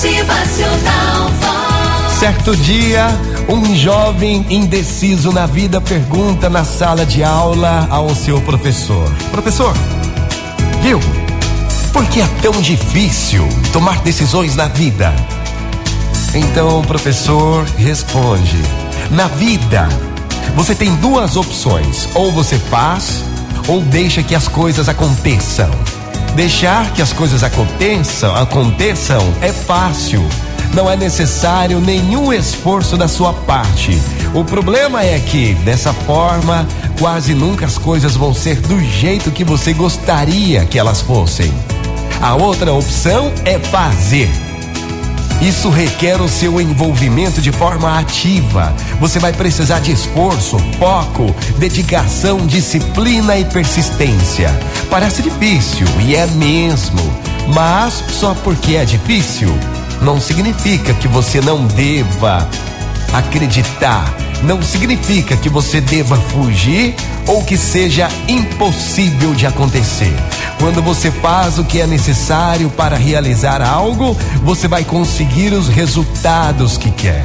Motivacional. Certo dia, um jovem indeciso na vida pergunta na sala de aula ao seu professor: Professor, viu? Por que é tão difícil tomar decisões na vida? Então o professor responde: Na vida, você tem duas opções: ou você faz, ou deixa que as coisas aconteçam. Deixar que as coisas aconteçam, aconteçam é fácil. Não é necessário nenhum esforço da sua parte. O problema é que, dessa forma, quase nunca as coisas vão ser do jeito que você gostaria que elas fossem. A outra opção é fazer. Isso requer o seu envolvimento de forma ativa. Você vai precisar de esforço, foco, dedicação, disciplina e persistência. Parece difícil e é mesmo, mas só porque é difícil não significa que você não deva acreditar. Não significa que você deva fugir ou que seja impossível de acontecer. Quando você faz o que é necessário para realizar algo, você vai conseguir os resultados que quer.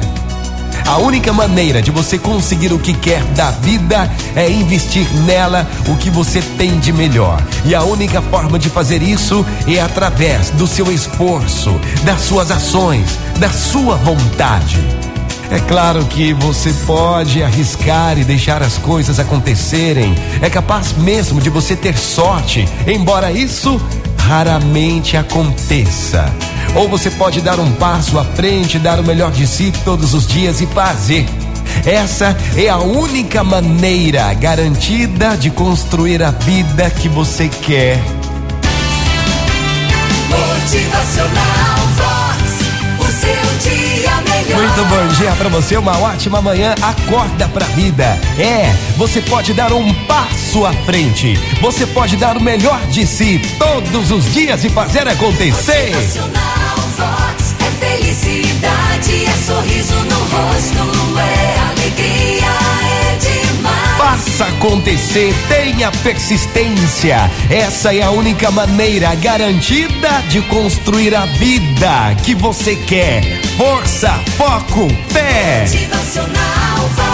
A única maneira de você conseguir o que quer da vida é investir nela o que você tem de melhor. E a única forma de fazer isso é através do seu esforço, das suas ações, da sua vontade. É claro que você pode arriscar e deixar as coisas acontecerem. É capaz mesmo de você ter sorte, embora isso raramente aconteça. Ou você pode dar um passo à frente, dar o melhor de si todos os dias e fazer. Essa é a única maneira garantida de construir a vida que você quer. Motivacional Muito bom dia pra você, uma ótima manhã. Acorda pra vida. É, você pode dar um passo à frente. Você pode dar o melhor de si todos os dias e fazer acontecer. Vox. É felicidade, Faça acontecer, tenha persistência. Essa é a única maneira garantida de construir a vida que você quer. Força, foco, fé. Motivacional.